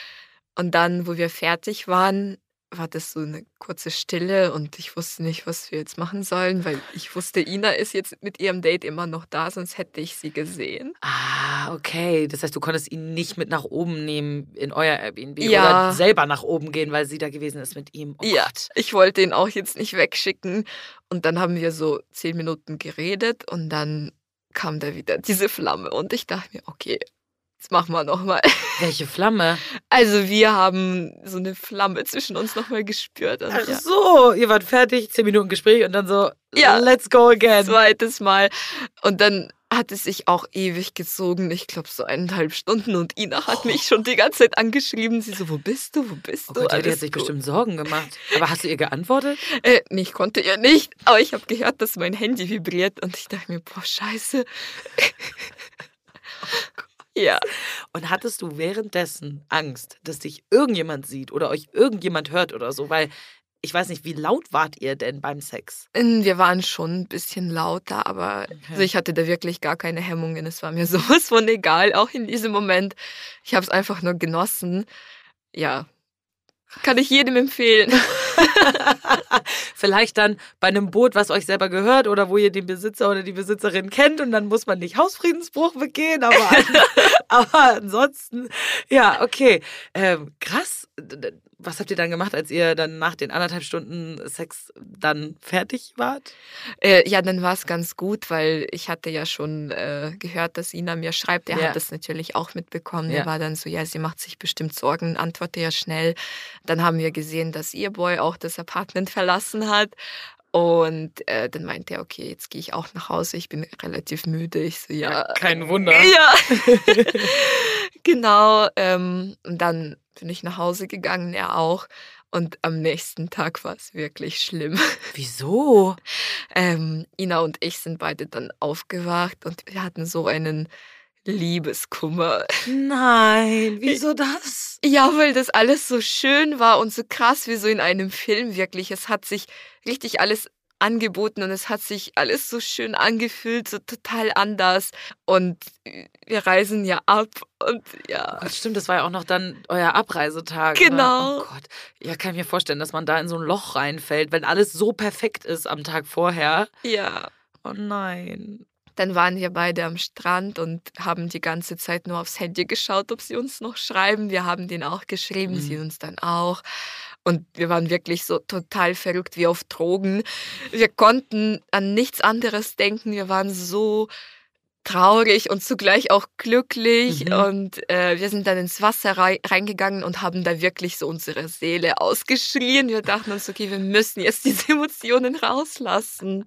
Und dann, wo wir fertig waren, war das so eine kurze Stille und ich wusste nicht, was wir jetzt machen sollen, weil ich wusste, Ina ist jetzt mit ihrem Date immer noch da, sonst hätte ich sie gesehen. Ah, okay. Das heißt, du konntest ihn nicht mit nach oben nehmen in euer Airbnb Ja. oder selber nach oben gehen, weil sie da gewesen ist mit ihm. Oh ja, Gott. ich wollte ihn auch jetzt nicht wegschicken. Und dann haben wir so zehn Minuten geredet und dann kam da wieder diese Flamme und ich dachte mir, okay, jetzt machen wir nochmal. Welche Flamme? Also wir haben so eine Flamme zwischen uns nochmal gespürt. Und Ach ja. so, ihr wart fertig, zehn Minuten Gespräch und dann so, Ja. let's go again. zweites Mal. Und dann hat es sich auch ewig gezogen. Ich glaube, so eineinhalb Stunden. Und Ina hat mich schon die ganze Zeit angeschrieben. Sie so, wo bist du? Wo bist Oh du? Gott, die hat sich gut. bestimmt Sorgen gemacht. Aber hast du ihr geantwortet? Äh, nee, ich konnte ihr nicht. Aber ich habe gehört, dass mein Handy vibriert. Und ich dachte mir, boah, scheiße. *laughs* ja. *laughs* Und hattest du währenddessen Angst, dass dich irgendjemand sieht oder euch irgendjemand hört oder so? Weil ich weiß nicht, wie laut wart ihr denn beim Sex? Ähm, Wir waren schon ein bisschen lauter, aber also ich hatte da wirklich gar keine Hemmungen. Es war mir *laughs* sowas von egal, auch in diesem Moment. Ich habe es einfach nur genossen. Ja, kann ich jedem empfehlen. *laughs* *laughs* Vielleicht dann bei einem Boot, was euch selber gehört oder wo ihr den Besitzer oder die Besitzerin kennt und dann muss man nicht Hausfriedensbruch begehen, aber, *laughs* aber ansonsten, ja, okay. Ähm, krass. Was habt ihr dann gemacht, als ihr dann nach den anderthalb Stunden Sex dann fertig wart? Äh, ja, dann war es ganz gut, weil ich hatte ja schon äh, gehört, dass Ina mir schreibt. Er Ja. hat das natürlich auch mitbekommen. Ja. Er war dann so, ja, sie macht sich bestimmt Sorgen, antworte ja schnell. Dann haben wir gesehen, dass ihr Boy auch das Apartment verlassen hat. Und äh, dann meinte er, okay, jetzt gehe ich auch nach Hause. Ich bin relativ müde. Ich so, ja. Kein Wunder. Ja, *laughs* *laughs* genau. Ähm, und dann bin ich nach Hause gegangen, er auch. Und am nächsten Tag war es wirklich schlimm. *laughs* Wieso? Ähm, Ina und ich sind beide dann aufgewacht und wir hatten so einen Liebeskummer. Nein, *laughs* wieso das? Ja, weil das alles so schön war und so krass wie so in einem Film wirklich. Es hat sich richtig alles angeboten und es hat sich alles so schön angefühlt, so total anders. Und wir reisen ja ab und ja. Gott, stimmt, das war ja auch noch dann euer Abreisetag. Genau. Ne? Oh Gott. Ja, kann ich mir vorstellen, dass man da in so ein Loch reinfällt, wenn alles so perfekt ist am Tag vorher. Ja. Oh nein. Dann waren wir beide am Strand und haben die ganze Zeit nur aufs Handy geschaut, ob sie uns noch schreiben. Wir haben denen auch geschrieben, Mhm. sie uns dann auch. Und wir waren wirklich so total verrückt wie auf Drogen. Wir konnten an nichts anderes denken. Wir waren so traurig und zugleich auch glücklich. Mhm. Und äh, wir sind dann ins Wasser rei reingegangen und haben da wirklich so unsere Seele ausgeschrien. Wir dachten uns, okay, wir müssen jetzt diese Emotionen rauslassen.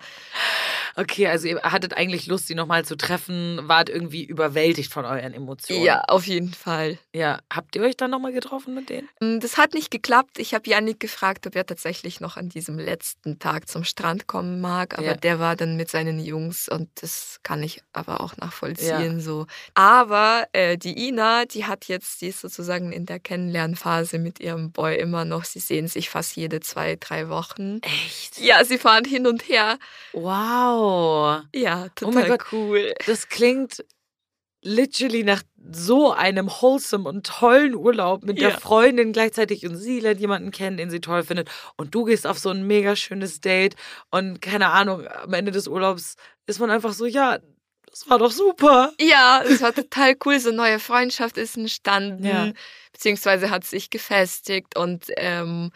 Okay, also ihr hattet eigentlich Lust, sie nochmal zu treffen, wart irgendwie überwältigt von euren Emotionen. Ja, auf jeden Fall. Ja, habt ihr euch dann nochmal getroffen mit denen? Mm, Das hat nicht geklappt. Ich habe Janik gefragt, ob er tatsächlich noch an diesem letzten Tag zum Strand kommen mag. Aber Ja. der war dann mit seinen Jungs und das kann ich aber auch nachvollziehen. So. Aber äh, die Ina, die hat jetzt, die ist sozusagen in der Kennenlernphase mit ihrem Boy immer noch. Sie sehen sich fast jede zwei, drei Wochen. Echt? Ja, sie fahren hin und her. Wow. Ja, Oh total mein Gott. cool. Das klingt literally nach so einem wholesome und tollen Urlaub mit der Ja. Freundin gleichzeitig und sie lernt jemanden kennen, den sie toll findet und du gehst auf so ein mega schönes Date und keine Ahnung, am Ende des Urlaubs ist man einfach so, ja, das war doch super. Ja, es war total cool. So eine neue Freundschaft ist entstanden, Ja. beziehungsweise hat sich gefestigt und ähm,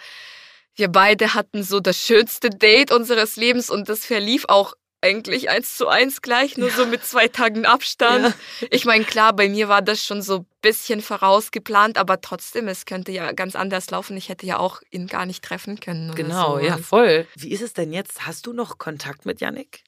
wir beide hatten so das schönste Date unseres Lebens und das verlief auch eigentlich eins zu eins gleich, nur so mit zwei Tagen Abstand. Ich meine, klar, bei mir war das schon so bisschen vorausgeplant, aber trotzdem, es könnte ja ganz anders laufen. Ich hätte ja auch ihn gar nicht treffen können. Oder Genau, so. ja, voll. Wie ist es denn jetzt? Hast du noch Kontakt mit Yannick?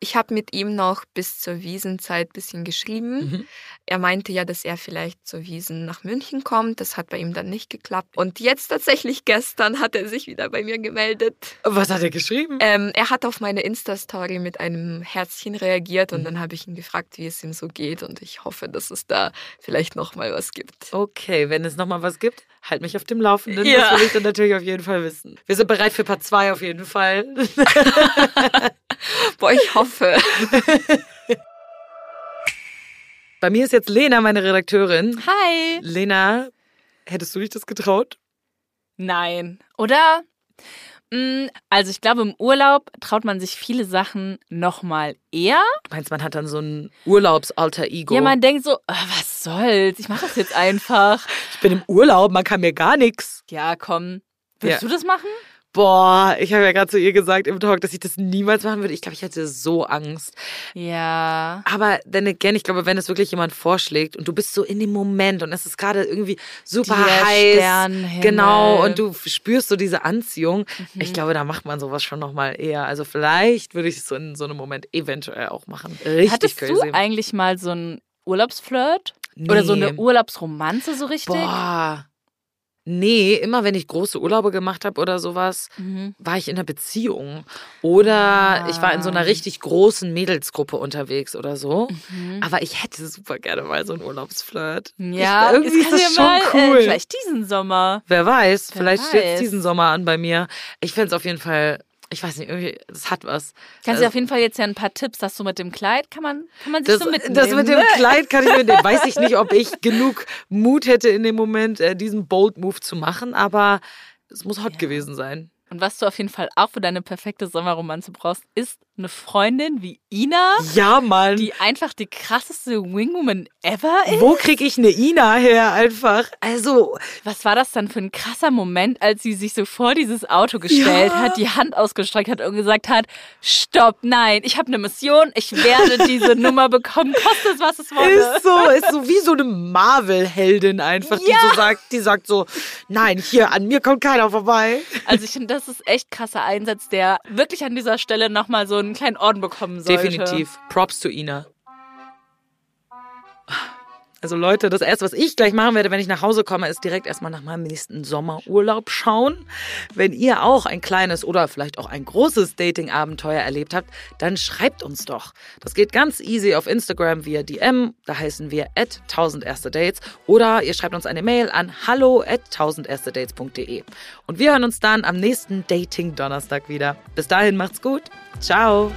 Ich habe mit ihm noch bis zur Wiesenzeit ein bisschen geschrieben. Mhm. Er meinte ja, dass er vielleicht zur Wiesen nach München kommt. Das hat bei ihm dann nicht geklappt. Und jetzt tatsächlich gestern hat er sich wieder bei mir gemeldet. Was hat er geschrieben? Ähm, er hat auf meine Insta-Story mit einem Herzchen reagiert Mhm. und dann habe ich ihn gefragt, wie es ihm so geht. Und ich hoffe, dass es da vielleicht noch mal was gibt. Okay, wenn es nochmal was gibt, halt mich auf dem Laufenden. Ja. Das will ich dann natürlich auf jeden Fall wissen. Wir sind bereit für Part 2 auf jeden Fall. *laughs* Boah, ich hoffe. *laughs* Bei mir ist jetzt Lena, meine Redakteurin. Hi. Lena, hättest du dich das getraut? Nein. Oder? Mm, Also ich glaube, im Urlaub traut man sich viele Sachen noch mal eher. Du meinst, man hat dann so ein Urlaubsalter-Ego? Ja, man denkt so, "Ah, was soll's? Ich mache das jetzt einfach. ich bin im Urlaub, man kann mir gar nichts. Ja, komm. Würdest Ja. du das machen? Boah, ich habe ja gerade zu ihr gesagt im Talk, dass ich das niemals machen würde. Ich glaube, ich hätte so Angst. Ja. Aber then again, ich glaube, wenn es wirklich jemand vorschlägt und du bist so in dem Moment und es ist gerade irgendwie super Der heiß. Sternenhimmel. Genau, und du spürst so diese Anziehung. Mhm. Ich glaube, da macht man sowas schon nochmal eher. Also vielleicht würde ich es so in so einem Moment eventuell auch machen. Richtig Hattest crazy. du eigentlich mal so einen Urlaubsflirt? Oder so eine Nee. Urlaubsromanze so richtig? Boah. Nee, immer wenn ich große Urlaube gemacht habe oder sowas, Mhm. war ich in einer Beziehung. Oder ich war in so einer richtig großen Mädelsgruppe unterwegs oder so. Aber ich hätte super gerne mal so einen Urlaubsflirt. Mhm. Ja, ich, irgendwie es ist das ja schon mal, cool. Äh, vielleicht diesen Sommer. Wer weiß, Wer vielleicht steht weiß. diesen Sommer an bei mir. Ich fände es auf jeden Fall, ich weiß nicht, irgendwie, das hat was. Kannst du Also- auf jeden Fall jetzt ja ein paar Tipps, dass du mit dem Kleid kann man, kann man sich Das, so mitnehmen. das mit dem ne? Kleid kann ich mitnehmen. *laughs* Weiß ich nicht, ob ich genug Mut hätte in dem Moment, äh, diesen Bold Move zu machen, aber es muss hot gewesen sein. Und was du auf jeden Fall auch für deine perfekte Sommerromanze brauchst, ist eine Freundin wie Ina, Ja, Mann. die einfach die krasseste Wingwoman ever ist. Wo krieg ich eine Ina her einfach? Also, Was war das dann für ein krasser Moment, als sie sich so vor dieses Auto gestellt Ja. hat, die Hand ausgestreckt hat und gesagt hat, stopp, nein, ich habe eine Mission, ich werde diese *laughs* Nummer bekommen, koste es, was es wolle. ist so, ist so wie so eine Marvel-Heldin einfach, die so sagt, die sagt so, nein, hier, an mir kommt keiner vorbei. Also ich finde, das ist echt krasser Einsatz, der wirklich an dieser Stelle nochmal so einen kleinen Orden bekommen sollte. Definitiv. Props to Ina. Also Leute, das erste, was ich gleich machen werde, wenn ich nach Hause komme, ist direkt erstmal nach meinem nächsten Sommerurlaub schauen. Wenn ihr auch ein kleines oder vielleicht auch ein großes Dating-Abenteuer erlebt habt, dann schreibt uns doch. Das geht ganz easy auf Instagram via DM, da heißen wir at 1000 erste Dates oder ihr schreibt uns eine Mail an hallo at 1000 erste Dates.de. Und wir hören uns dann am nächsten Dating-Donnerstag wieder. Bis dahin macht's gut. Ciao.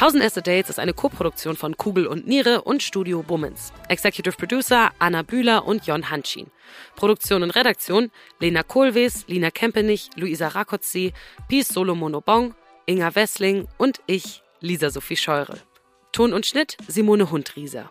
1000 Erste Dates ist eine Koproduktion von Kugel und Niere und Studio Bummens. Executive Producer Anna Bühler und Jon Hanschin. Produktion und Redaktion Lena Kohlwees, Lina Kempenich, Luisa Rakotzi, Pies Solomonobong, Inga Wessling und ich, Lisa Sophie Scheure. Ton und Schnitt Simone Hundrieser.